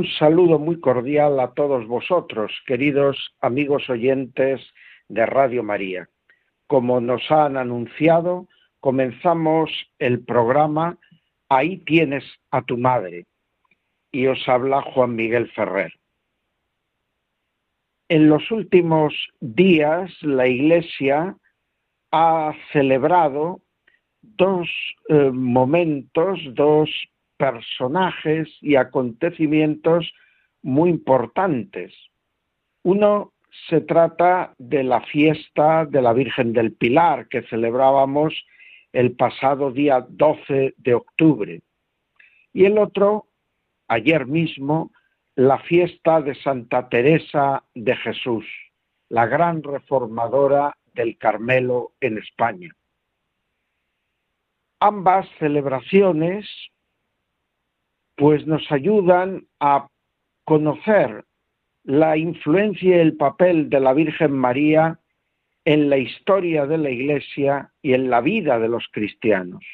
Un saludo muy cordial a todos vosotros, queridos amigos oyentes de Radio María. Como nos han anunciado, comenzamos el programa Ahí tienes a tu madre. Y os habla Juan Miguel Ferrer. En los últimos días la Iglesia ha celebrado dos eh, momentos, dos personajes y acontecimientos muy importantes. Uno se trata de la fiesta de la Virgen del Pilar que celebrábamos el pasado día 12 de octubre. Y el otro, ayer mismo, la fiesta de Santa Teresa de Jesús, la gran reformadora del Carmelo en España. Ambas celebraciones pues nos ayudan a conocer la influencia y el papel de la Virgen María en la historia de la Iglesia y en la vida de los cristianos.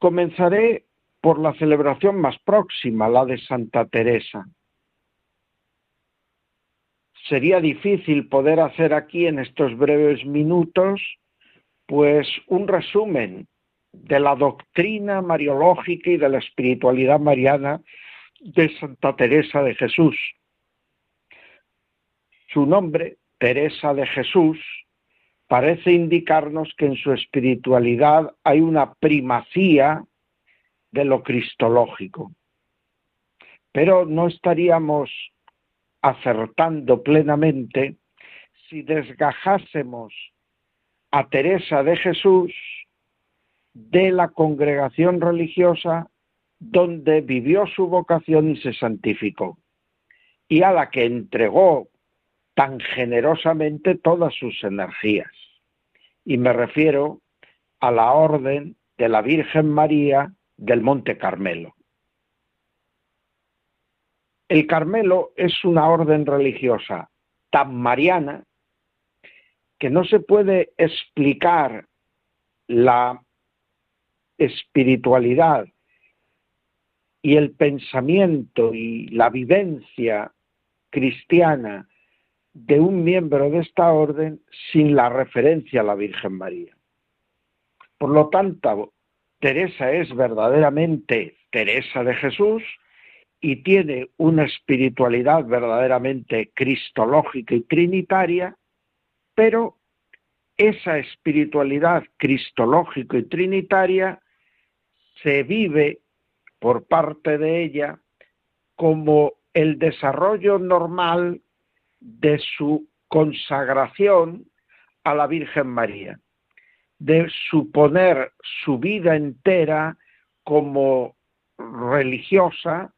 Comenzaré por la celebración más próxima, la de Santa Teresa. Sería difícil poder hacer aquí en estos breves minutos pues un resumen de la doctrina mariológica y de la espiritualidad mariana de Santa Teresa de Jesús. Su nombre, Teresa de Jesús, parece indicarnos que en su espiritualidad hay una primacía de lo cristológico. Pero no estaríamos acertando plenamente si desgajásemos a Teresa de Jesús de la congregación religiosa donde vivió su vocación y se santificó, y a la que entregó tan generosamente todas sus energías. Y me refiero a la orden de la Virgen María del Monte Carmelo. El Carmelo es una orden religiosa tan mariana que no se puede explicar la espiritualidad y el pensamiento y la vivencia cristiana de un miembro de esta orden sin la referencia a la Virgen María. Por lo tanto, Teresa es verdaderamente Teresa de Jesús y tiene una espiritualidad verdaderamente cristológica y trinitaria, pero esa espiritualidad cristológica y trinitaria se vive por parte de ella como el desarrollo normal de su consagración a la Virgen María, de suponer su vida entera como religiosa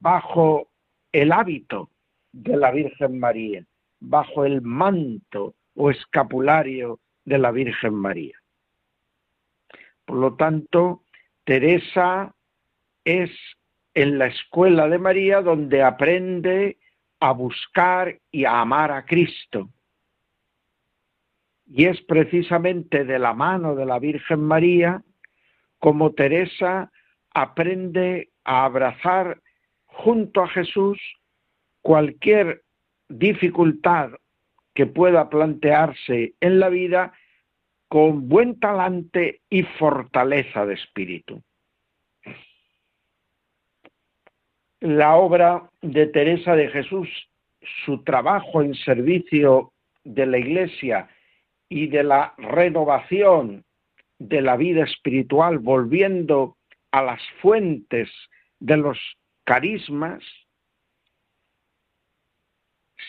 bajo el hábito de la Virgen María, bajo el manto o escapulario de la Virgen María. Por lo tanto, Teresa es en la escuela de María donde aprende a buscar y a amar a Cristo. Y es precisamente de la mano de la Virgen María como Teresa aprende a abrazar junto a Jesús cualquier dificultad que pueda plantearse en la vida con buen talante y fortaleza de espíritu. La obra de Teresa de Jesús, su trabajo en servicio de la Iglesia y de la renovación de la vida espiritual, volviendo a las fuentes de los carismas,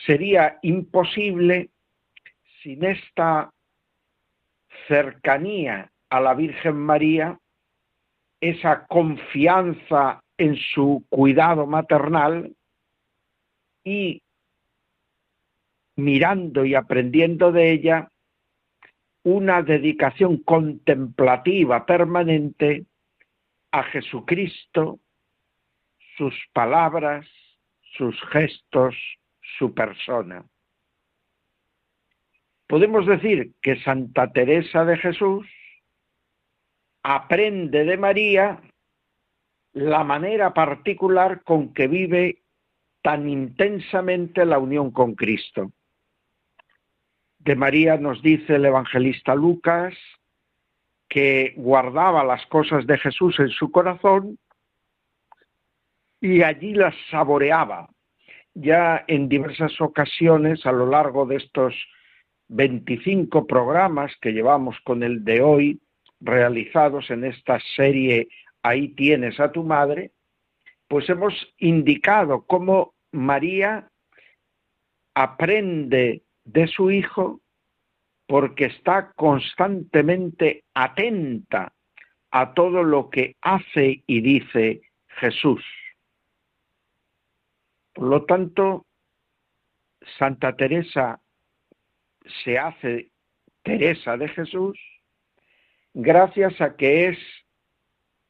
sería imposible sin esta cercanía a la Virgen María esa confianza en su cuidado maternal y mirando y aprendiendo de ella una dedicación contemplativa permanente a Jesucristo, sus palabras, sus gestos, su persona. Podemos decir que Santa Teresa de Jesús aprende de María la manera particular con que vive tan intensamente la unión con Cristo. De María nos dice el evangelista Lucas que guardaba las cosas de Jesús en su corazón y allí las saboreaba. Ya en diversas ocasiones a lo largo de estos 25 programas que llevamos con el de hoy realizados en esta serie Ahí tienes a tu madre, pues hemos indicado cómo María aprende de su hijo porque está constantemente atenta a todo lo que hace y dice Jesús. Por lo tanto, Santa Teresa se hace Teresa de Jesús gracias a que es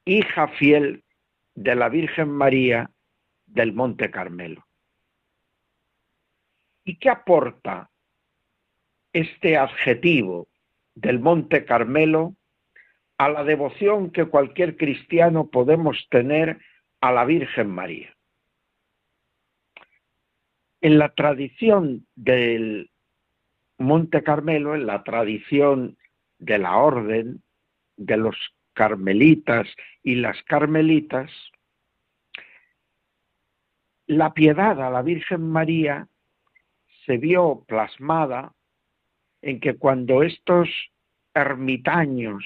hija fiel de la Virgen María del Monte Carmelo. ¿Y qué aporta este adjetivo del Monte Carmelo a la devoción que cualquier cristiano podemos tener a la Virgen María? En la tradición del Monte Carmelo, en la tradición de la orden de los carmelitas y las carmelitas, la piedad a la Virgen María se vio plasmada en que cuando estos ermitaños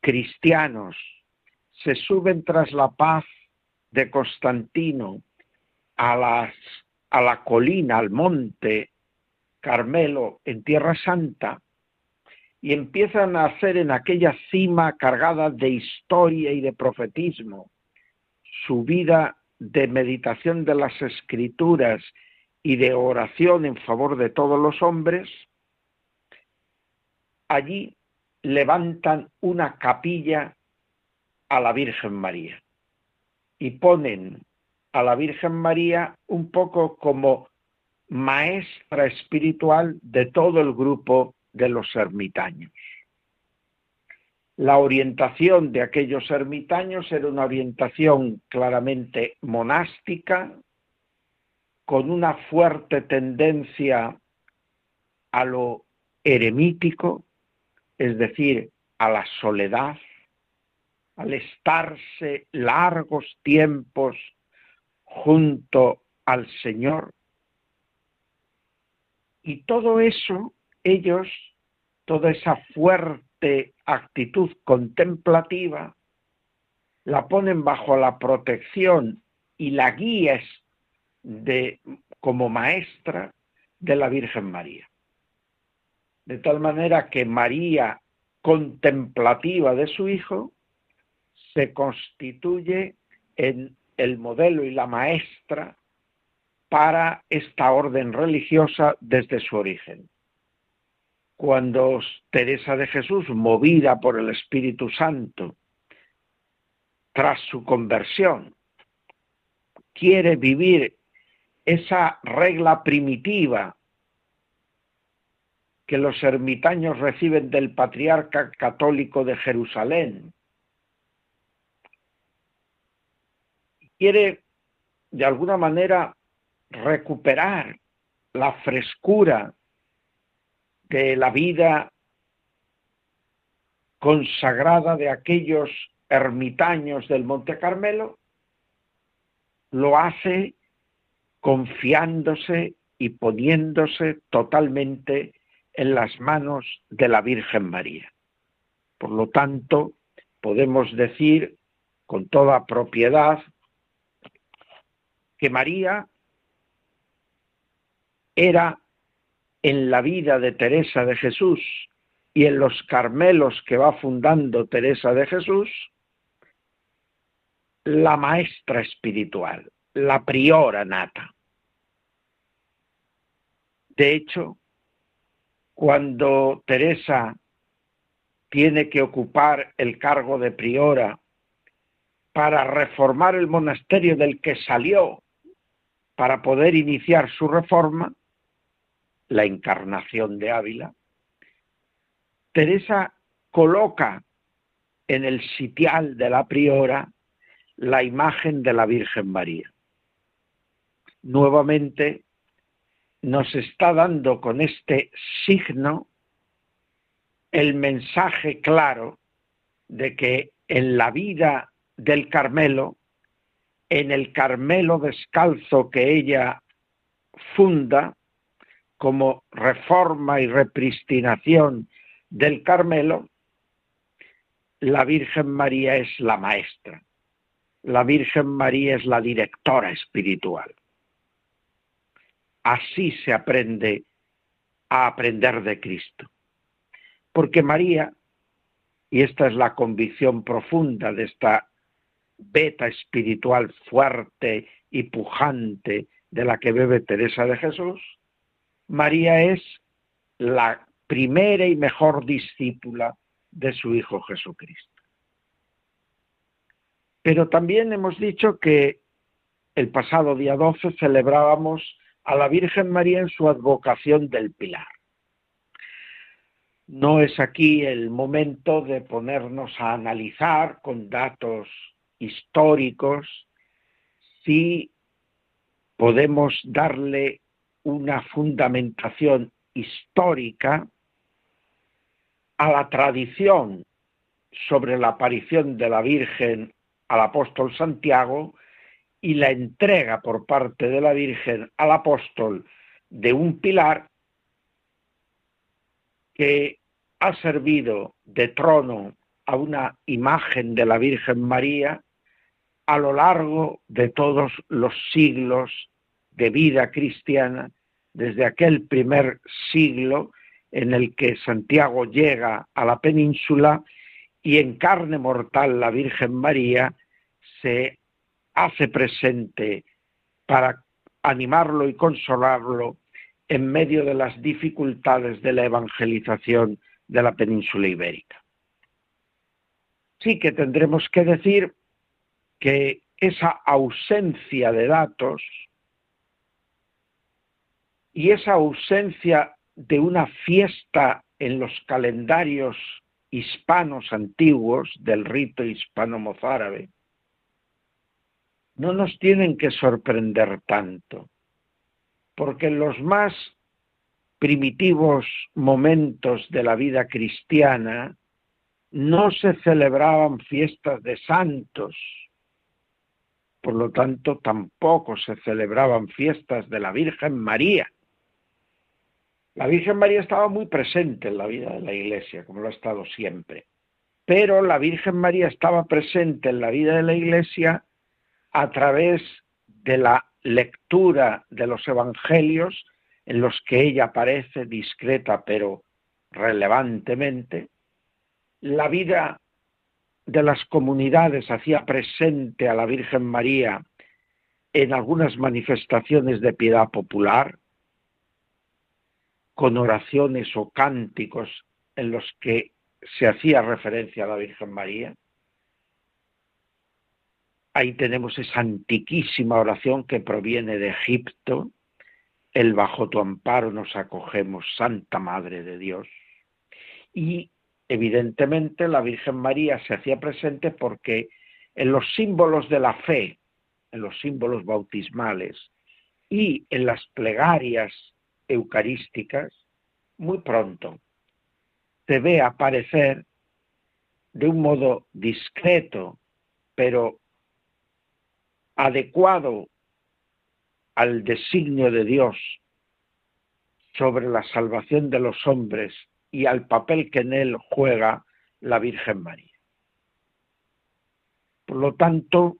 cristianos se suben tras la paz de Constantino a, la colina, al monte Carmelo en Tierra Santa, y empiezan a hacer en aquella cima cargada de historia y de profetismo su vida de meditación de las escrituras y de oración en favor de todos los hombres, allí levantan una capilla a la Virgen María y ponen a la Virgen María un poco como maestra espiritual de todo el grupo de los ermitaños. La orientación de aquellos ermitaños era una orientación claramente monástica, con una fuerte tendencia a lo eremítico, es decir, a la soledad, al estarse largos tiempos junto al Señor. Y todo eso ellos, toda esa fuerte actitud contemplativa, la ponen bajo la protección y la guía de, como maestra de la Virgen María. De tal manera que María, contemplativa de su Hijo, se constituye en el modelo y la maestra para esta orden religiosa desde su origen cuando Teresa de Jesús, movida por el Espíritu Santo, tras su conversión, quiere vivir esa regla primitiva que los ermitaños reciben del patriarca católico de Jerusalén. Quiere, de alguna manera, recuperar la frescura de la vida consagrada de aquellos ermitaños del Monte Carmelo, lo hace confiándose y poniéndose totalmente en las manos de la Virgen María. Por lo tanto, podemos decir con toda propiedad que María era en la vida de Teresa de Jesús y en los Carmelos que va fundando Teresa de Jesús, la maestra espiritual, la priora nata. De hecho, cuando Teresa tiene que ocupar el cargo de priora para reformar el monasterio del que salió para poder iniciar su reforma, la encarnación de Ávila, Teresa coloca en el sitial de la priora la imagen de la Virgen María. Nuevamente nos está dando con este signo el mensaje claro de que en la vida del Carmelo, en el Carmelo descalzo que ella funda como reforma y repristinación del Carmelo, la Virgen María es la maestra, la Virgen María es la directora espiritual. Así se aprende a aprender de Cristo. Porque María, y esta es la convicción profunda de esta beta espiritual fuerte y pujante de la que bebe Teresa de Jesús, María es la primera y mejor discípula de su Hijo Jesucristo. Pero también hemos dicho que el pasado día 12 celebrábamos a la Virgen María en su advocación del Pilar. No es aquí el momento de ponernos a analizar con datos históricos si podemos darle una fundamentación histórica a la tradición sobre la aparición de la Virgen al apóstol Santiago y la entrega por parte de la Virgen al apóstol de un pilar que ha servido de trono a una imagen de la Virgen María a lo largo de todos los siglos de vida cristiana, desde aquel primer siglo en el que Santiago llega a la península y en carne mortal la Virgen María se hace presente para animarlo y consolarlo en medio de las dificultades de la evangelización de la península ibérica. Sí que tendremos que decir que esa ausencia de datos y esa ausencia de una fiesta en los calendarios hispanos antiguos del rito hispano-mozárabe no nos tienen que sorprender tanto, porque en los más primitivos momentos de la vida cristiana no se celebraban fiestas de santos, por lo tanto tampoco se celebraban fiestas de la Virgen María. La Virgen María estaba muy presente en la vida de la Iglesia, como lo ha estado siempre, pero la Virgen María estaba presente en la vida de la Iglesia a través de la lectura de los evangelios en los que ella aparece discreta pero relevantemente, la vida de las comunidades hacía presente a la Virgen María en algunas manifestaciones de piedad popular, con oraciones o cánticos en los que se hacía referencia a la Virgen María, Ahí tenemos esa antiquísima oración que proviene de Egipto, el bajo tu amparo nos acogemos, Santa Madre de Dios. Y evidentemente la Virgen María se hacía presente porque en los símbolos de la fe, en los símbolos bautismales y en las plegarias eucarísticas, muy pronto se ve aparecer de un modo discreto, pero adecuado al designio de Dios sobre la salvación de los hombres y al papel que en él juega la Virgen María. Por lo tanto,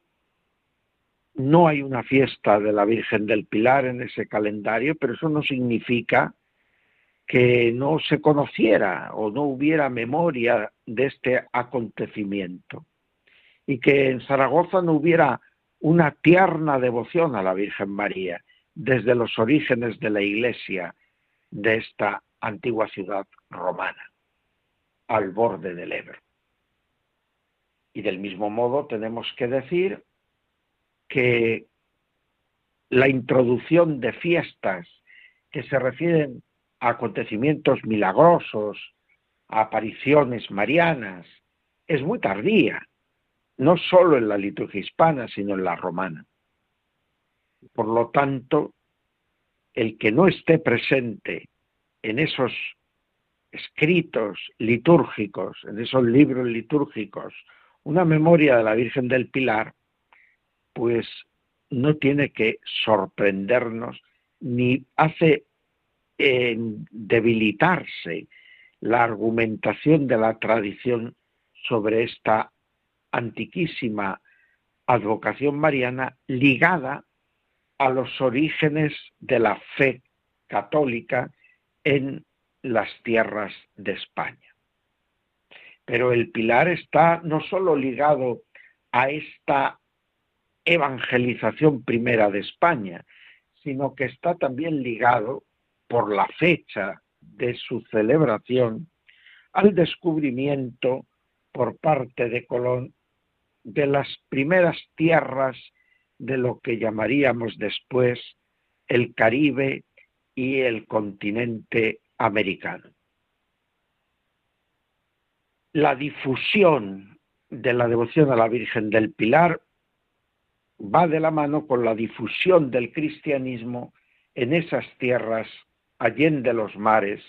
no hay una fiesta de la Virgen del Pilar en ese calendario, pero eso no significa que no se conociera o no hubiera memoria de este acontecimiento. y que en Zaragoza no hubiera una tierna devoción a la Virgen María desde los orígenes de la iglesia de esta antigua ciudad romana, al borde del Ebro. Y del mismo modo tenemos que decir que la introducción de fiestas que se refieren a acontecimientos milagrosos, a apariciones marianas, es muy tardía, no solo en la liturgia hispana, sino en la romana. Por lo tanto, el que no esté presente en esos escritos litúrgicos, en esos libros litúrgicos, una memoria de la Virgen del Pilar, pues no tiene que sorprendernos ni hace eh, debilitarse la argumentación de la tradición sobre esta antiquísima advocación mariana ligada a los orígenes de la fe católica en las tierras de España. Pero el pilar está no solo ligado a esta evangelización primera de España, sino que está también ligado por la fecha de su celebración al descubrimiento por parte de Colón de las primeras tierras de lo que llamaríamos después el Caribe y el continente americano. La difusión de la devoción a la Virgen del Pilar va de la mano con la difusión del cristianismo en esas tierras allende los mares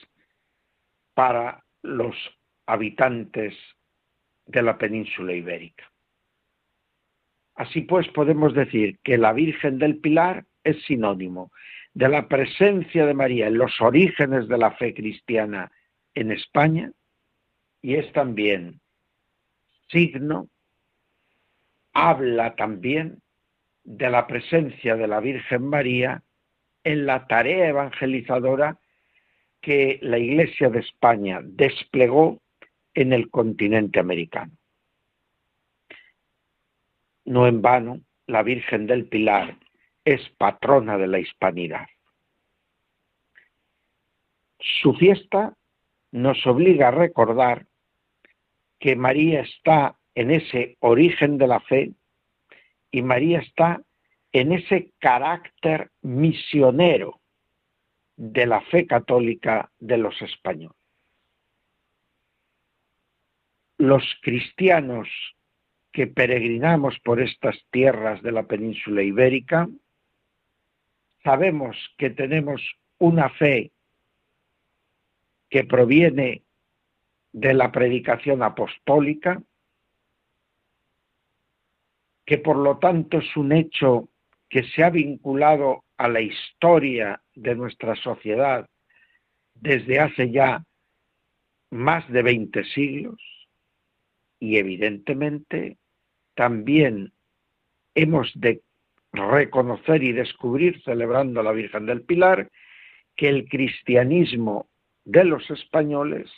para los habitantes de la península ibérica. Así pues, podemos decir que la Virgen del Pilar es sinónimo de la presencia de María en los orígenes de la fe cristiana en España y es también signo, habla también de la presencia de la Virgen María en la tarea evangelizadora que la Iglesia de España desplegó en el continente americano. No en vano, la Virgen del Pilar es patrona de la hispanidad. Su fiesta nos obliga a recordar que María está en ese origen de la fe y María está en ese carácter misionero de la fe católica de los españoles. Los cristianos que peregrinamos por estas tierras de la península ibérica, sabemos que tenemos una fe que proviene de la predicación apostólica, que por lo tanto es un hecho que se ha vinculado a la historia de nuestra sociedad desde hace ya más de 20 siglos y evidentemente también hemos de reconocer y descubrir, celebrando a la Virgen del Pilar, que el cristianismo de los españoles,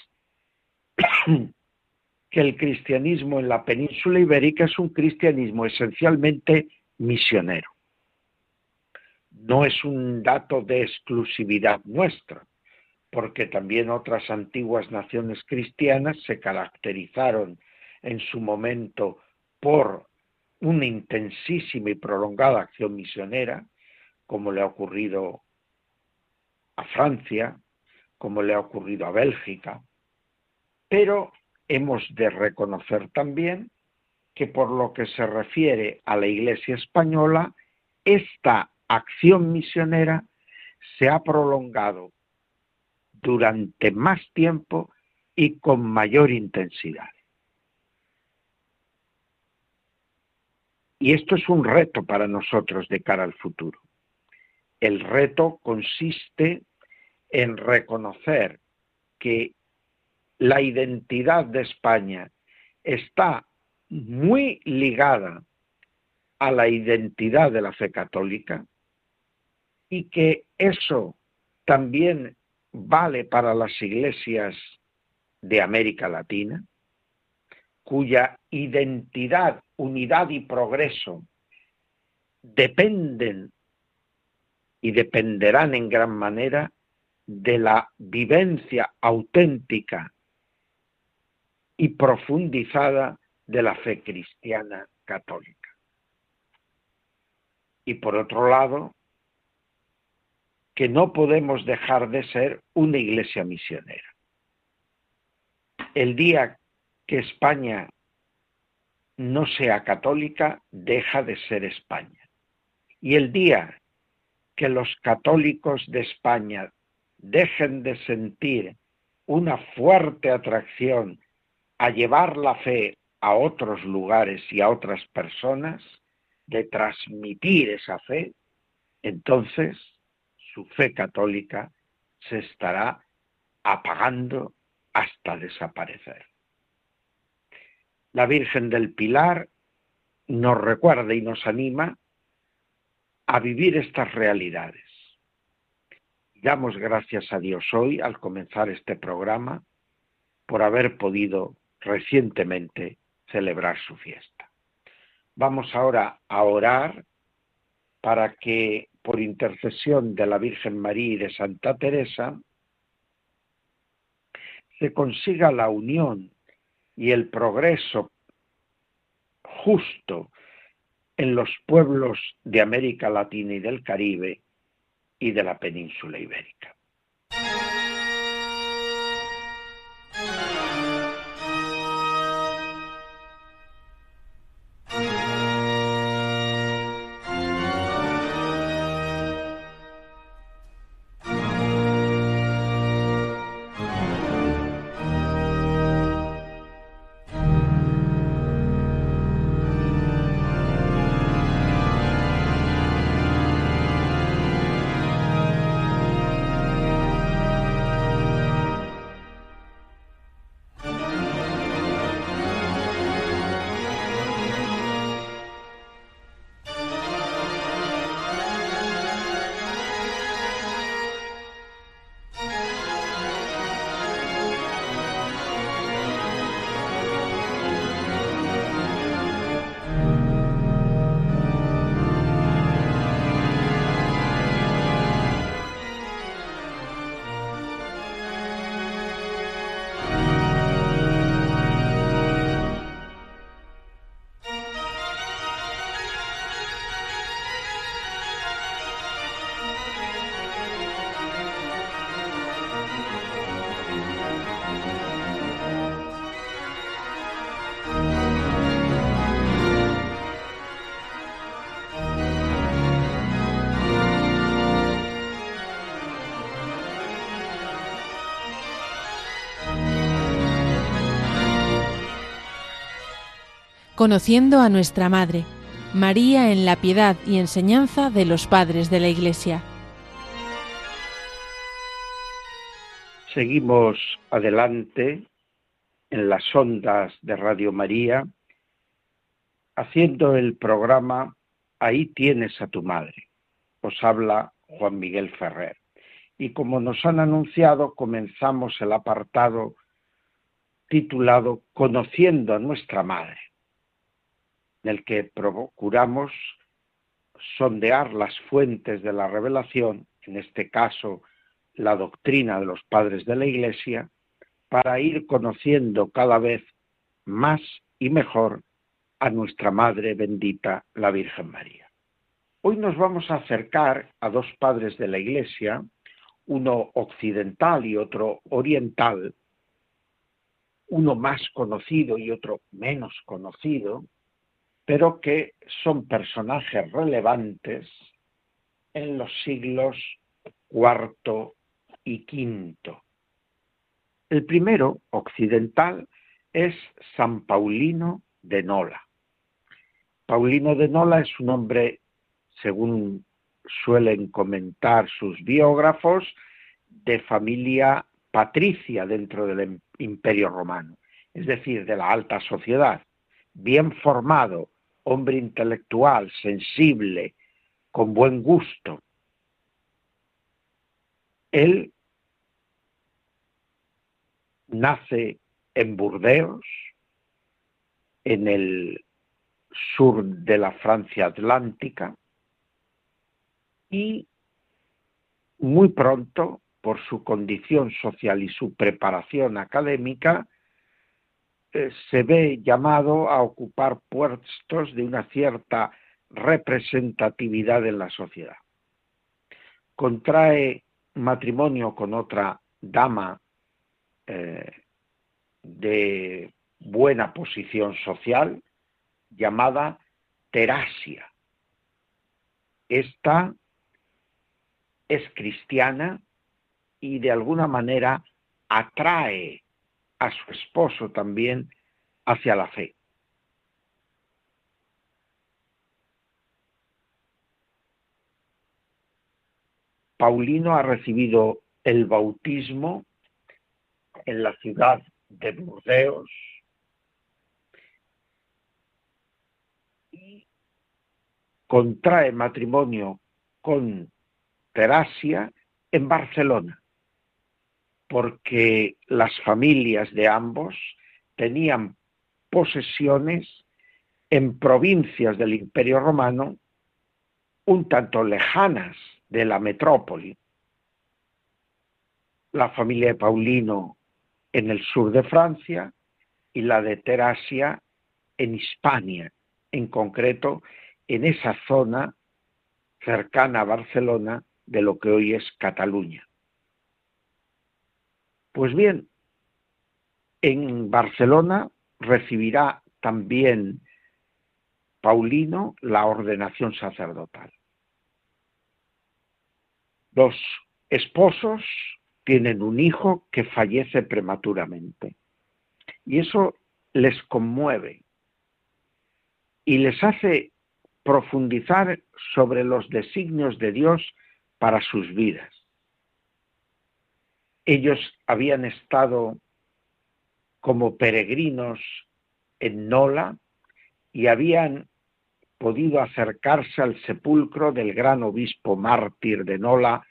que el cristianismo en la península ibérica es un cristianismo esencialmente misionero. No es un dato de exclusividad nuestra, porque también otras antiguas naciones cristianas se caracterizaron en su momento por una intensísima y prolongada acción misionera, como le ha ocurrido a Francia, como le ha ocurrido a Bélgica, pero hemos de reconocer también que por lo que se refiere a la Iglesia española, esta acción misionera se ha prolongado durante más tiempo y con mayor intensidad. Y esto es un reto para nosotros de cara al futuro. El reto consiste en reconocer que la identidad de España está muy ligada a la identidad de la fe católica y que eso también vale para las iglesias de América Latina, cuya identidad, unidad y progreso dependen y dependerán en gran manera de la vivencia auténtica y profundizada de la fe cristiana católica. Y por otro lado, que no podemos dejar de ser una iglesia misionera. El día que España no sea católica, deja de ser España. Y el día que los católicos de España dejen de sentir una fuerte atracción a llevar la fe a otros lugares y a otras personas, de transmitir esa fe, entonces su fe católica se estará apagando hasta desaparecer. La Virgen del Pilar nos recuerda y nos anima a vivir estas realidades. Damos gracias a Dios hoy, al comenzar este programa, por haber podido recientemente celebrar su fiesta. Vamos ahora a orar para que por intercesión de la Virgen María y de Santa Teresa se consiga la unión y el progreso justo en los pueblos de América Latina y del Caribe y de la península ibérica. Conociendo a nuestra Madre, María en la piedad y enseñanza de los padres de la Iglesia. Seguimos adelante en las ondas de Radio María, haciendo el programa Ahí tienes a tu madre. Os habla Juan Miguel Ferrer. Y como nos han anunciado, comenzamos el apartado titulado Conociendo a nuestra madre en el que procuramos sondear las fuentes de la revelación, en este caso la doctrina de los padres de la Iglesia, para ir conociendo cada vez más y mejor a nuestra Madre bendita, la Virgen María. Hoy nos vamos a acercar a dos padres de la Iglesia, uno occidental y otro oriental, uno más conocido y otro menos conocido, pero que son personajes relevantes en los siglos IV y V. El primero, occidental, es San Paulino de Nola. Paulino de Nola es un hombre, según suelen comentar sus biógrafos, de familia patricia dentro del Imperio Romano, es decir, de la alta sociedad, bien formado hombre intelectual, sensible, con buen gusto. Él nace en Burdeos, en el sur de la Francia atlántica y muy pronto, por su condición social y su preparación académica, eh, se ve llamado a ocupar puestos de una cierta representatividad en la sociedad. Contrae matrimonio con otra dama eh, de buena posición social llamada Terasia. Esta es cristiana y de alguna manera atrae a su esposo también hacia la fe. Paulino ha recibido el bautismo en la ciudad de Burdeos y contrae matrimonio con Terasia en Barcelona, porque las familias de ambos tenían posesiones en provincias del Imperio Romano un tanto lejanas de la metrópoli. La familia de Paulino en el sur de Francia y la de Terasia en Hispania, en concreto en esa zona cercana a Barcelona de lo que hoy es Cataluña. Pues bien, en Barcelona recibirá también Paulino la ordenación sacerdotal. Los esposos tienen un hijo que fallece prematuramente y eso les conmueve y les hace profundizar sobre los designios de Dios para sus vidas. Ellos habían estado como peregrinos en Nola y habían podido acercarse al sepulcro del gran obispo mártir de Nola,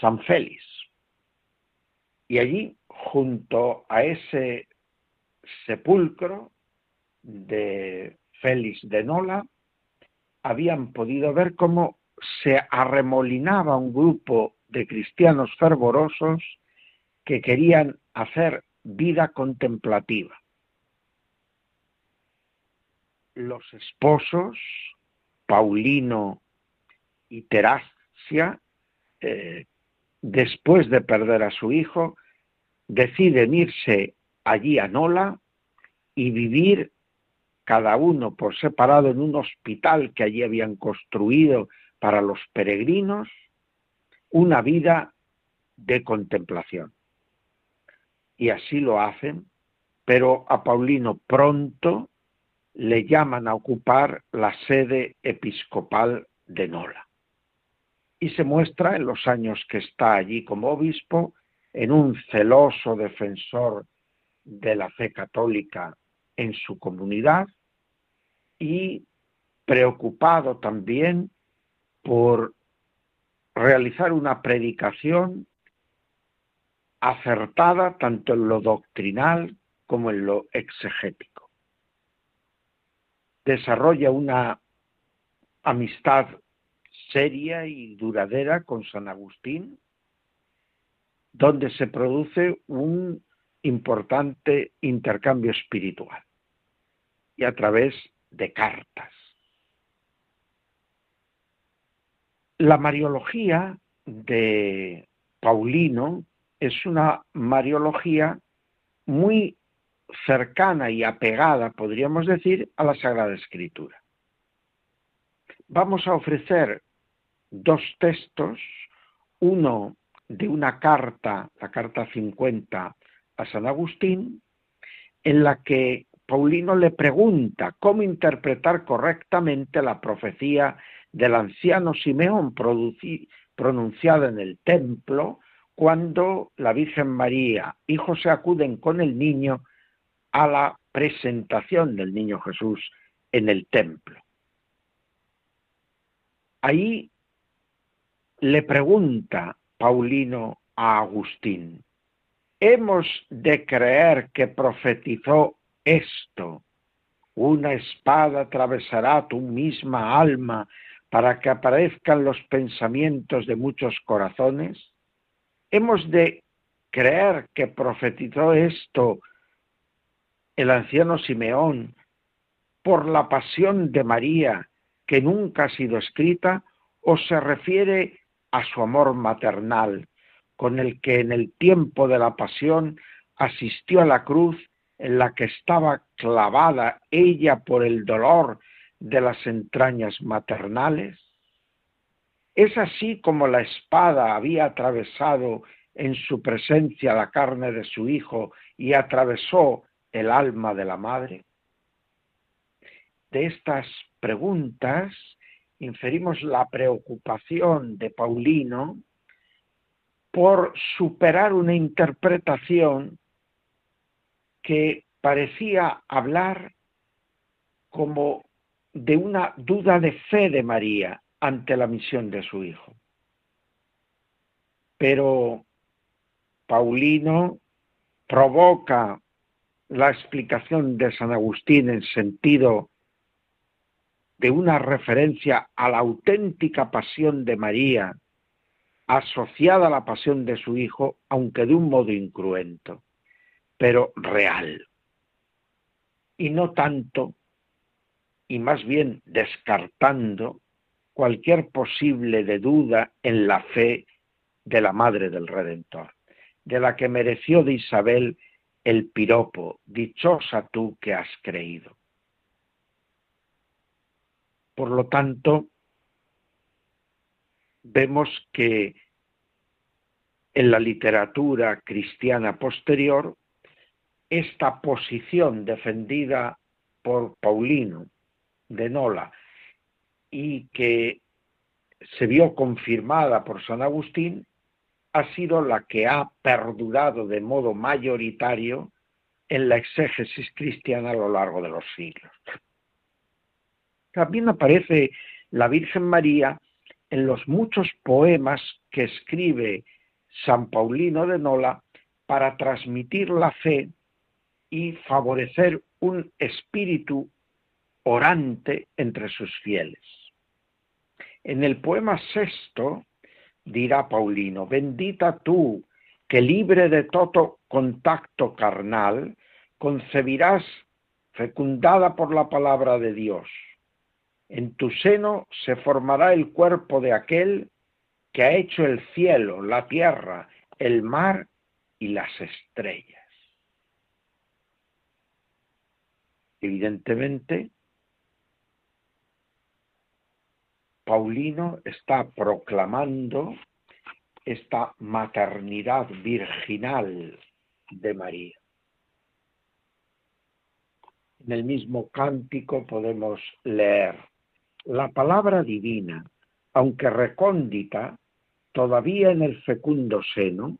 San Félix. Y allí, junto a ese sepulcro de Félix de Nola, habían podido ver cómo se arremolinaba un grupo de cristianos fervorosos que querían hacer vida contemplativa. Los esposos, Paulino y Terasia, eh, después de perder a su hijo, deciden irse allí a Nola y vivir cada uno por separado en un hospital que allí habían construido para los peregrinos, una vida de contemplación. Y así lo hacen, pero a Paulino pronto le llaman a ocupar la sede episcopal de Nola. Y se muestra en los años que está allí como obispo en un celoso defensor de la fe católica en su comunidad y preocupado también por realizar una predicación acertada tanto en lo doctrinal como en lo exegético desarrolla una amistad seria y duradera con San Agustín, donde se produce un importante intercambio espiritual y a través de cartas. La mariología de Paulino es una mariología muy cercana y apegada, podríamos decir, a la Sagrada Escritura. Vamos a ofrecer dos textos, uno de una carta, la carta 50 a San Agustín, en la que Paulino le pregunta cómo interpretar correctamente la profecía del anciano Simeón pronunciada en el templo cuando la Virgen María y José acuden con el niño a la presentación del niño Jesús en el templo. Ahí le pregunta Paulino a Agustín, ¿hemos de creer que profetizó esto, una espada atravesará tu misma alma para que aparezcan los pensamientos de muchos corazones? ¿Hemos de creer que profetizó esto el anciano Simeón por la pasión de María que nunca ha sido escrita o se refiere a su amor maternal con el que en el tiempo de la pasión asistió a la cruz en la que estaba clavada ella por el dolor de las entrañas maternales? ¿Es así como la espada había atravesado en su presencia la carne de su hijo y atravesó el alma de la madre? De estas preguntas inferimos la preocupación de Paulino por superar una interpretación que parecía hablar como de una duda de fe de María ante la misión de su hijo. Pero Paulino provoca la explicación de San Agustín en sentido de una referencia a la auténtica pasión de María asociada a la pasión de su hijo, aunque de un modo incruento, pero real. Y no tanto, y más bien descartando cualquier posible de duda en la fe de la Madre del Redentor, de la que mereció de Isabel el piropo, dichosa tú que has creído. Por lo tanto, vemos que en la literatura cristiana posterior, esta posición defendida por Paulino de Nola y que se vio confirmada por San Agustín, ha sido la que ha perdurado de modo mayoritario en la exégesis cristiana a lo largo de los siglos. También aparece la Virgen María en los muchos poemas que escribe San Paulino de Nola para transmitir la fe y favorecer un espíritu orante entre sus fieles. En el poema sexto dirá Paulino, bendita tú que libre de todo contacto carnal, concebirás fecundada por la palabra de Dios. En tu seno se formará el cuerpo de aquel que ha hecho el cielo, la tierra, el mar y las estrellas. Evidentemente, Paulino está proclamando esta maternidad virginal de María. En el mismo cántico podemos leer, la palabra divina, aunque recóndita, todavía en el fecundo seno,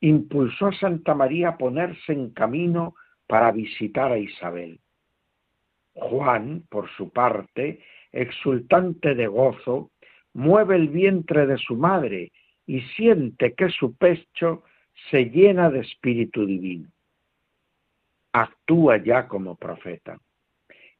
impulsó a Santa María a ponerse en camino para visitar a Isabel. Juan, por su parte, exultante de gozo, mueve el vientre de su madre y siente que su pecho se llena de espíritu divino. Actúa ya como profeta.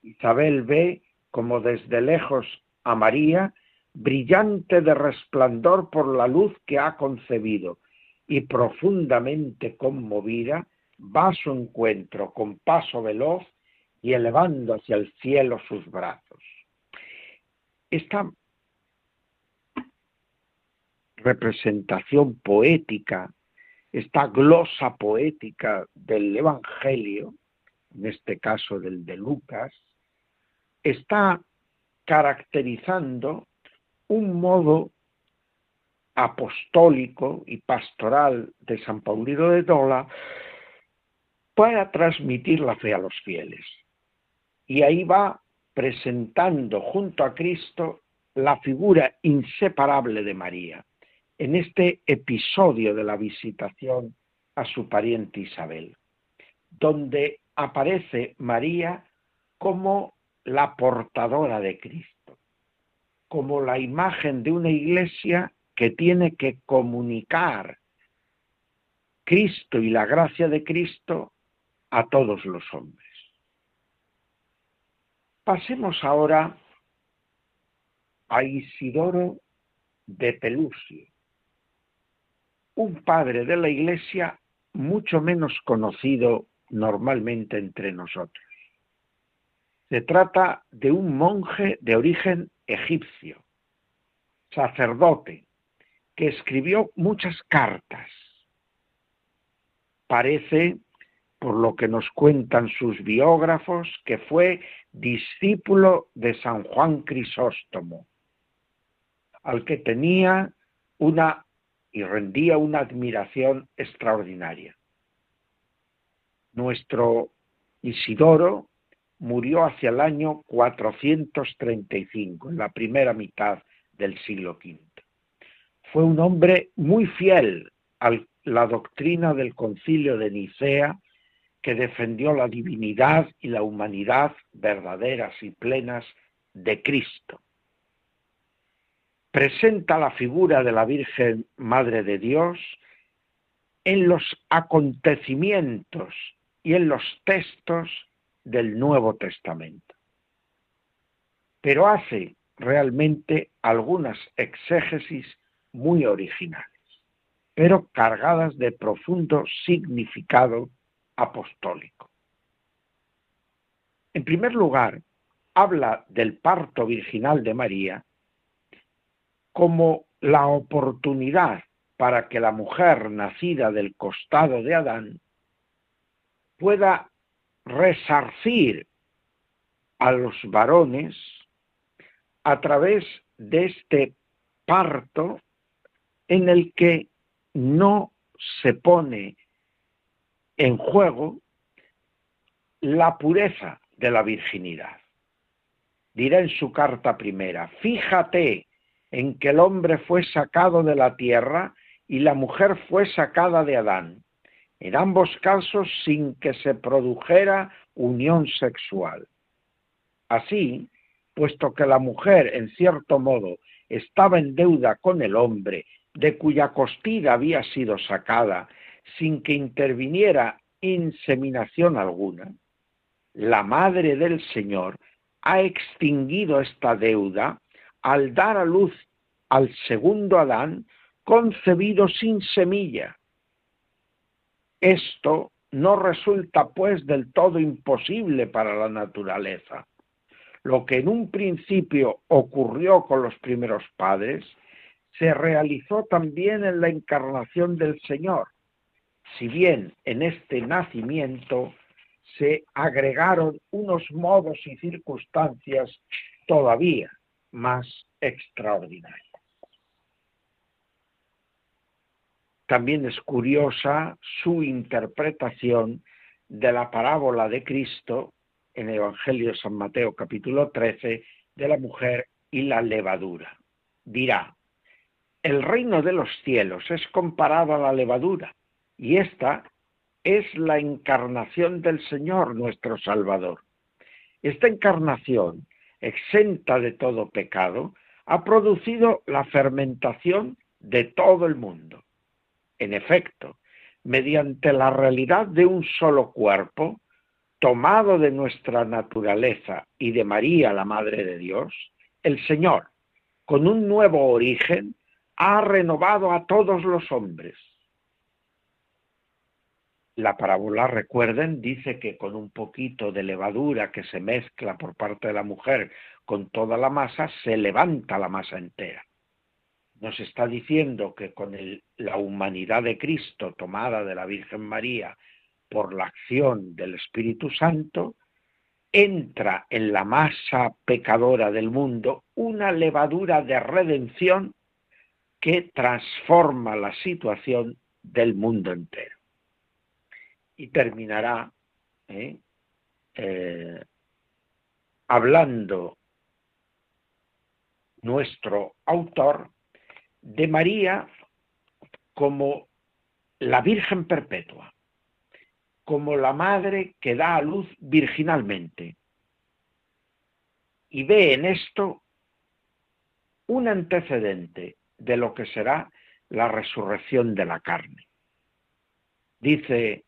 Isabel ve como desde lejos a María, brillante de resplandor por la luz que ha concebido, y profundamente conmovida, va a su encuentro con paso veloz y elevando hacia el cielo sus brazos esta representación poética, esta glosa poética del Evangelio, en este caso del de Lucas, está caracterizando un modo apostólico y pastoral de San Paulino de Dola para transmitir la fe a los fieles. Y ahí va presentando junto a Cristo la figura inseparable de María en este episodio de la visitación a su pariente Isabel, donde aparece María como la portadora de Cristo, como la imagen de una iglesia que tiene que comunicar Cristo y la gracia de Cristo a todos los hombres. Pasemos ahora a Isidoro de Pelusio, un padre de la Iglesia mucho menos conocido normalmente entre nosotros. Se trata de un monje de origen egipcio, sacerdote, que escribió muchas cartas. Parece, por lo que nos cuentan sus biógrafos, que fue discípulo de San Juan Crisóstomo, al que tenía una y rendía una admiración extraordinaria. Nuestro Isidoro murió hacia el año 435, en la primera mitad del siglo V. Fue un hombre muy fiel a la doctrina del concilio de Nicea, que defendió la divinidad y la humanidad verdaderas y plenas de Cristo. Presenta la figura de la Virgen Madre de Dios en los acontecimientos y en los textos del Nuevo Testamento. Pero hace realmente algunas exégesis muy originales, pero cargadas de profundo significado apostólico. En primer lugar, habla del parto virginal de María como la oportunidad para que la mujer nacida del costado de Adán pueda resarcir a los varones a través de este parto en el que no se pone en juego la pureza de la virginidad. Dirá en su carta primera, fíjate en que el hombre fue sacado de la tierra y la mujer fue sacada de Adán en ambos casos sin que se produjera unión sexual. Así, puesto que la mujer, en cierto modo, estaba en deuda con el hombre, de cuya costilla había sido sacada, sin que interviniera inseminación alguna, la madre del Señor ha extinguido esta deuda al dar a luz al segundo Adán concebido sin semilla, esto no resulta pues del todo imposible para la naturaleza. Lo que en un principio ocurrió con los primeros padres, se realizó también en la encarnación del Señor, si bien en este nacimiento se agregaron unos modos y circunstancias todavía más extraordinarios. También es curiosa su interpretación de la parábola de Cristo en el Evangelio de San Mateo capítulo 13 de la mujer y la levadura. Dirá, el reino de los cielos es comparado a la levadura y esta es la encarnación del Señor nuestro Salvador. Esta encarnación, exenta de todo pecado, ha producido la fermentación de todo el mundo. En efecto, mediante la realidad de un solo cuerpo, tomado de nuestra naturaleza y de María, la Madre de Dios, el Señor, con un nuevo origen, ha renovado a todos los hombres. La parábola, recuerden, dice que con un poquito de levadura que se mezcla por parte de la mujer con toda la masa, se levanta la masa entera nos está diciendo que con la humanidad de Cristo tomada de la Virgen María por la acción del Espíritu Santo, entra en la masa pecadora del mundo una levadura de redención que transforma la situación del mundo entero. Y terminará ¿eh? Eh, hablando nuestro autor de María como la Virgen Perpetua, como la madre que da a luz virginalmente. Y ve en esto un antecedente de lo que será la resurrección de la carne. Dice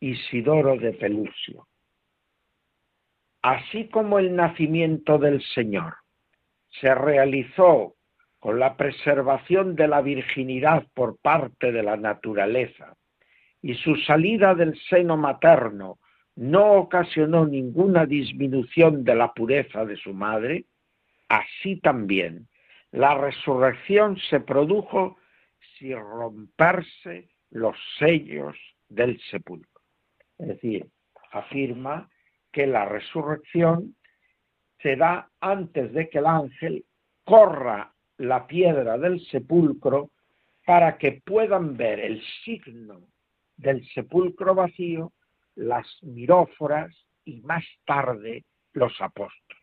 Isidoro de Pelusio, así como el nacimiento del Señor se realizó con la preservación de la virginidad por parte de la naturaleza y su salida del seno materno no ocasionó ninguna disminución de la pureza de su madre, así también la resurrección se produjo sin romperse los sellos del sepulcro. Es decir, afirma que la resurrección se da antes de que el ángel corra la piedra del sepulcro para que puedan ver el signo del sepulcro vacío las miróforas y más tarde los apóstoles.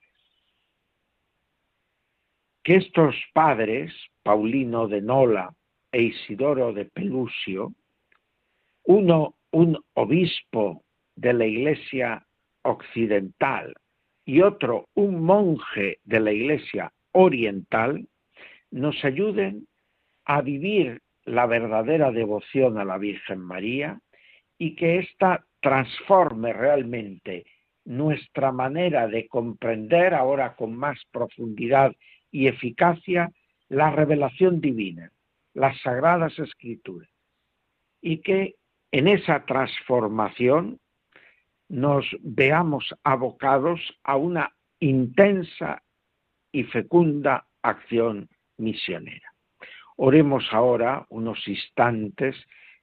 Que estos padres, Paulino de Nola e Isidoro de Pelusio, uno un obispo de la Iglesia occidental y otro un monje de la Iglesia oriental, nos ayuden a vivir la verdadera devoción a la Virgen María y que ésta transforme realmente nuestra manera de comprender ahora con más profundidad y eficacia la revelación divina, las sagradas escrituras, y que en esa transformación nos veamos abocados a una intensa y fecunda acción misionera. Oremos ahora unos instantes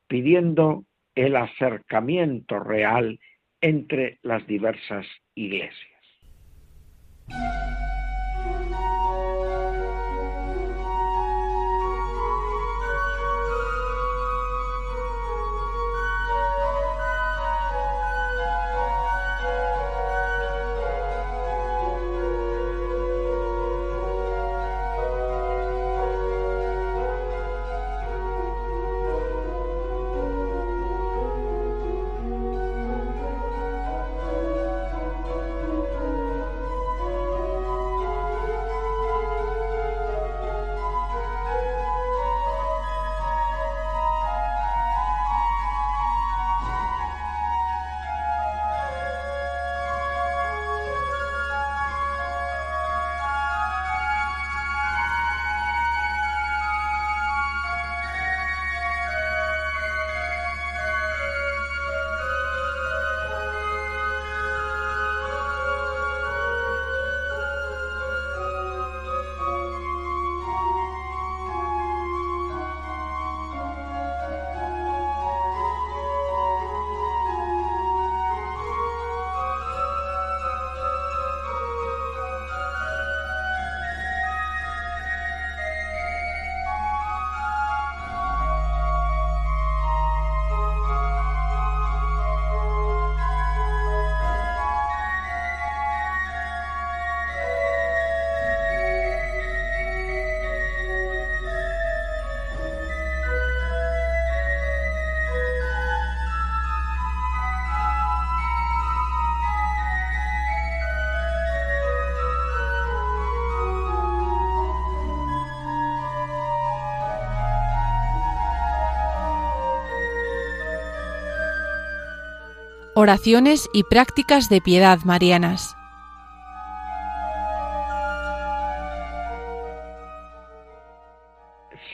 pidiendo el acercamiento real entre las diversas iglesias. Oraciones y prácticas de piedad marianas.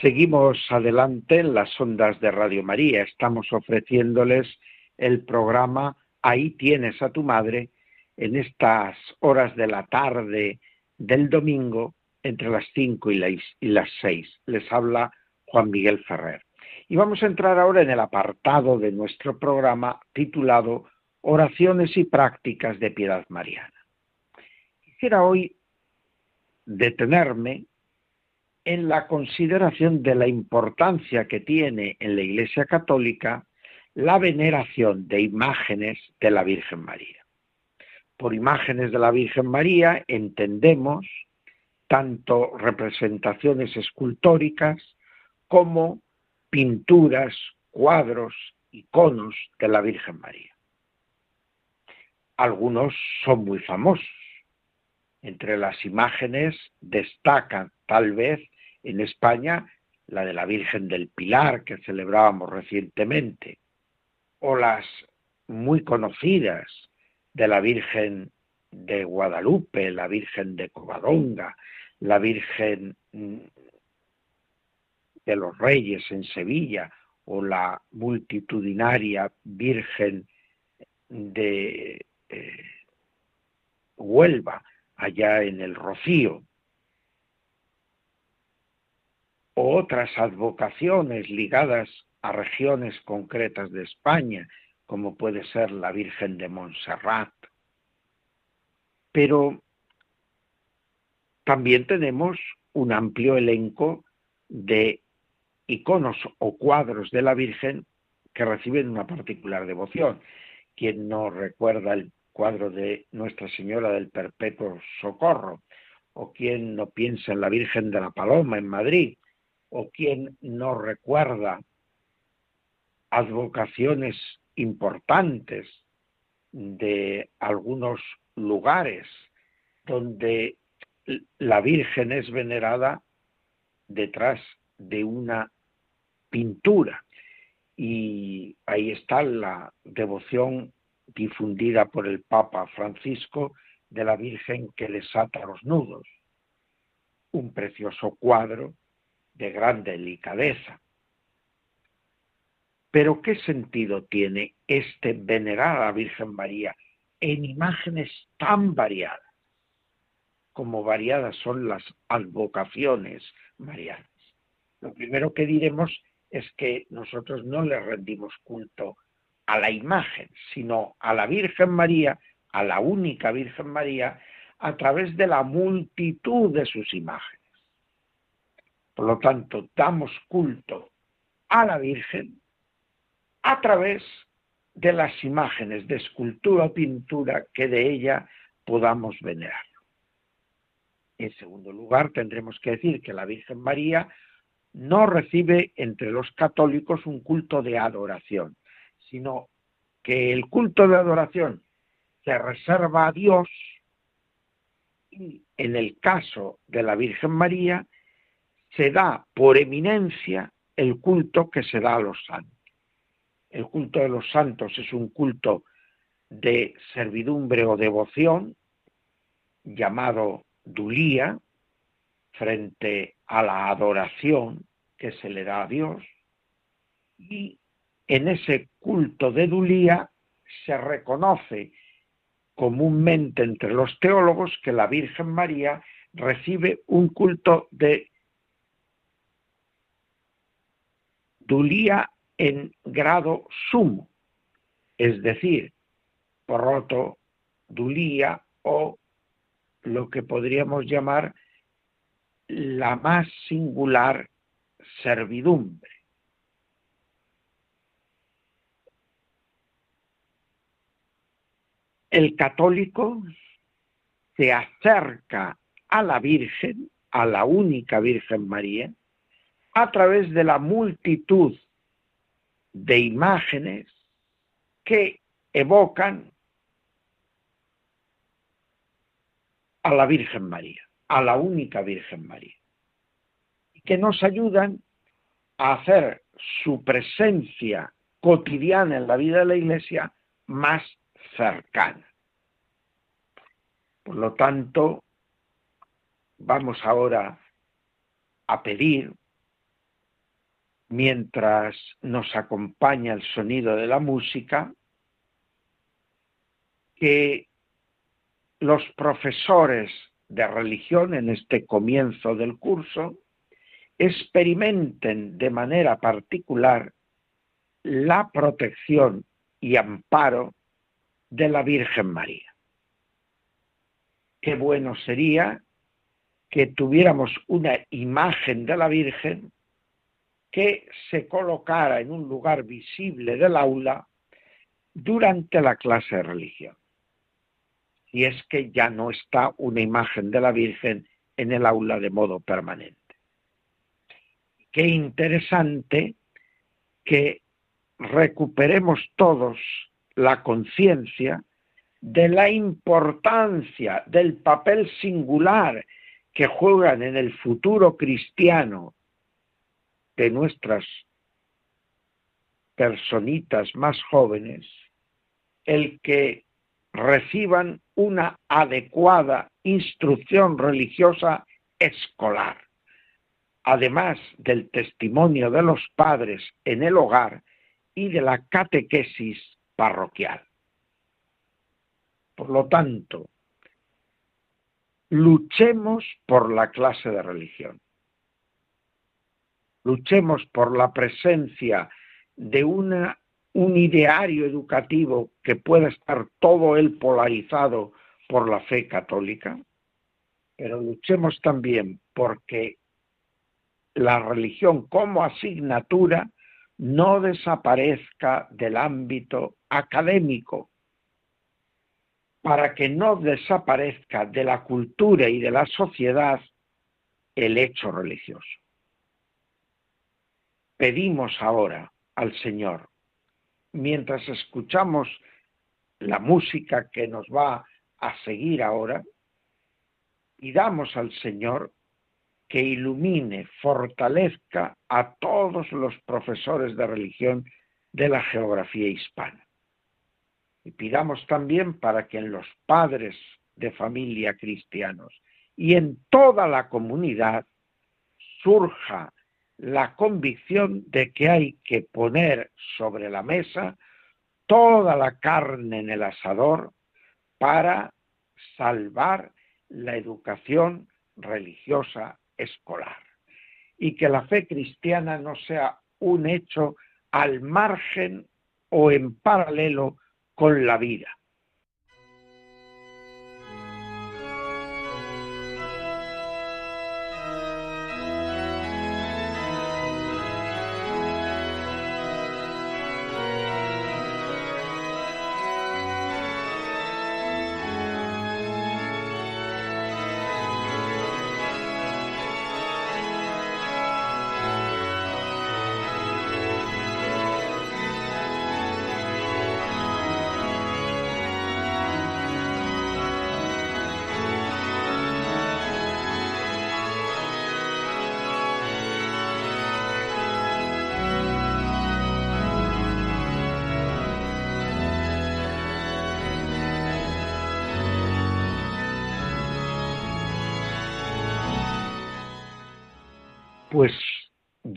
Seguimos adelante en las ondas de Radio María. Estamos ofreciéndoles el programa Ahí tienes a tu madre en estas horas de la tarde del domingo entre las 5 y las 6. Les habla Juan Miguel Ferrer. Y vamos a entrar ahora en el apartado de nuestro programa titulado oraciones y prácticas de piedad mariana. Quisiera hoy detenerme en la consideración de la importancia que tiene en la Iglesia Católica la veneración de imágenes de la Virgen María. Por imágenes de la Virgen María entendemos tanto representaciones escultóricas como pinturas, cuadros, iconos de la Virgen María algunos son muy famosos. Entre las imágenes destacan tal vez en España la de la Virgen del Pilar que celebrábamos recientemente, o las muy conocidas de la Virgen de Guadalupe, la Virgen de Covadonga, la Virgen de los Reyes en Sevilla o la multitudinaria Virgen de eh, Huelva, allá en el Rocío, o otras advocaciones ligadas a regiones concretas de España, como puede ser la Virgen de Montserrat. Pero también tenemos un amplio elenco de iconos o cuadros de la Virgen que reciben una particular devoción. Quien no recuerda el cuadro de Nuestra Señora del Perpetuo Socorro, o quien no piensa en la Virgen de la Paloma en Madrid, o quien no recuerda advocaciones importantes de algunos lugares donde la Virgen es venerada detrás de una pintura. Y ahí está la devoción difundida por el Papa Francisco de la Virgen que les ata los nudos. Un precioso cuadro de gran delicadeza. Pero ¿qué sentido tiene este venerar a la Virgen María en imágenes tan variadas como variadas son las advocaciones marianas? Lo primero que diremos es que nosotros no le rendimos culto a la imagen, sino a la Virgen María, a la única Virgen María, a través de la multitud de sus imágenes. Por lo tanto, damos culto a la Virgen a través de las imágenes de escultura o pintura que de ella podamos venerar. En segundo lugar, tendremos que decir que la Virgen María no recibe entre los católicos un culto de adoración, sino que el culto de adoración se reserva a Dios y en el caso de la Virgen María se da por eminencia el culto que se da a los santos. El culto de los santos es un culto de servidumbre o devoción llamado dulía frente a la adoración que se le da a Dios y en ese culto de dulía se reconoce comúnmente entre los teólogos que la Virgen María recibe un culto de dulía en grado sumo, es decir, roto dulía o lo que podríamos llamar la más singular servidumbre. El católico se acerca a la Virgen, a la única Virgen María, a través de la multitud de imágenes que evocan a la Virgen María, a la única Virgen María, y que nos ayudan a hacer su presencia cotidiana en la vida de la Iglesia más cercana. Por lo tanto, vamos ahora a pedir mientras nos acompaña el sonido de la música, que los profesores de religión en este comienzo del curso experimenten de manera particular la protección y amparo de la Virgen María. Qué bueno sería que tuviéramos una imagen de la Virgen que se colocara en un lugar visible del aula durante la clase de religión. Y es que ya no está una imagen de la Virgen en el aula de modo permanente. Qué interesante que recuperemos todos la conciencia de la importancia del papel singular que juegan en el futuro cristiano de nuestras personitas más jóvenes el que reciban una adecuada instrucción religiosa escolar, además del testimonio de los padres en el hogar y de la catequesis parroquial. Por lo tanto, luchemos por la clase de religión. Luchemos por la presencia de un ideario educativo que pueda estar todo él polarizado por la fe católica, pero luchemos también porque la religión como asignatura no desaparezca del ámbito académico, para que no desaparezca de la cultura y de la sociedad el hecho religioso. Pedimos ahora al Señor, mientras escuchamos la música que nos va a seguir ahora, pidamos al Señor que ilumine, fortalezca a todos los profesores de religión de la geografía hispana. Y pidamos también para que en los padres de familia cristianos y en toda la comunidad surja la convicción de que hay que poner sobre la mesa toda la carne en el asador para salvar la educación religiosa escolar. Y que la fe cristiana no sea un hecho al margen o en paralelo con la vida,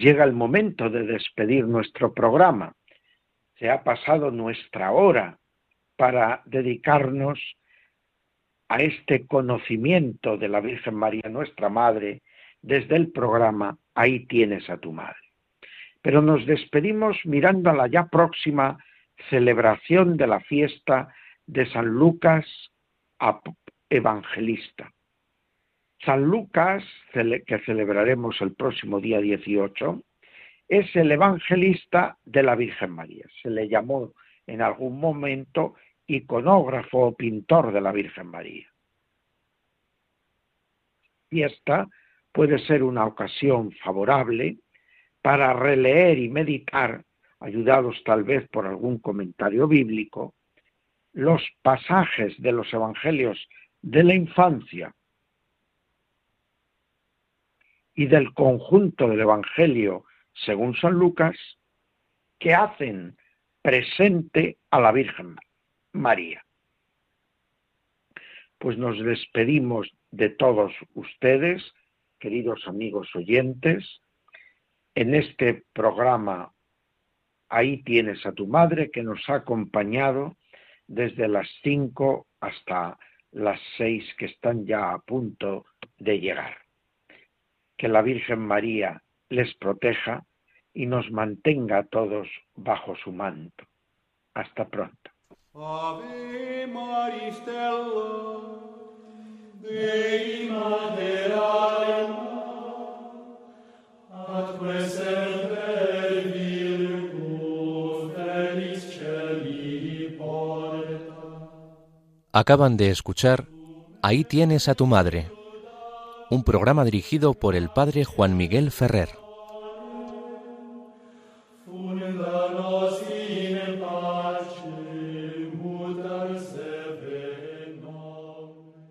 llega el momento de despedir nuestro programa. Se ha pasado nuestra hora para dedicarnos a este conocimiento de la Virgen María, nuestra Madre, desde el programa Ahí tienes a tu Madre. Pero nos despedimos mirando a la ya próxima celebración de la fiesta de San Lucas Evangelista. San Lucas, que celebraremos el próximo día 18, es el evangelista de la Virgen María. Se le llamó en algún momento iconógrafo o pintor de la Virgen María. Y esta puede ser una ocasión favorable para releer y meditar, ayudados tal vez por algún comentario bíblico, los pasajes de los evangelios de la infancia y del conjunto del Evangelio según San Lucas que hacen presente a la Virgen María. Pues nos despedimos de todos ustedes, queridos amigos oyentes, en este programa Ahí tienes a tu madre que nos ha acompañado desde las cinco hasta las seis que están ya a punto de llegar que la Virgen María les proteja y nos mantenga a todos bajo su manto. Hasta pronto. Acaban de escuchar Ahí tienes a tu madre un programa dirigido por el padre Juan Miguel Ferrer.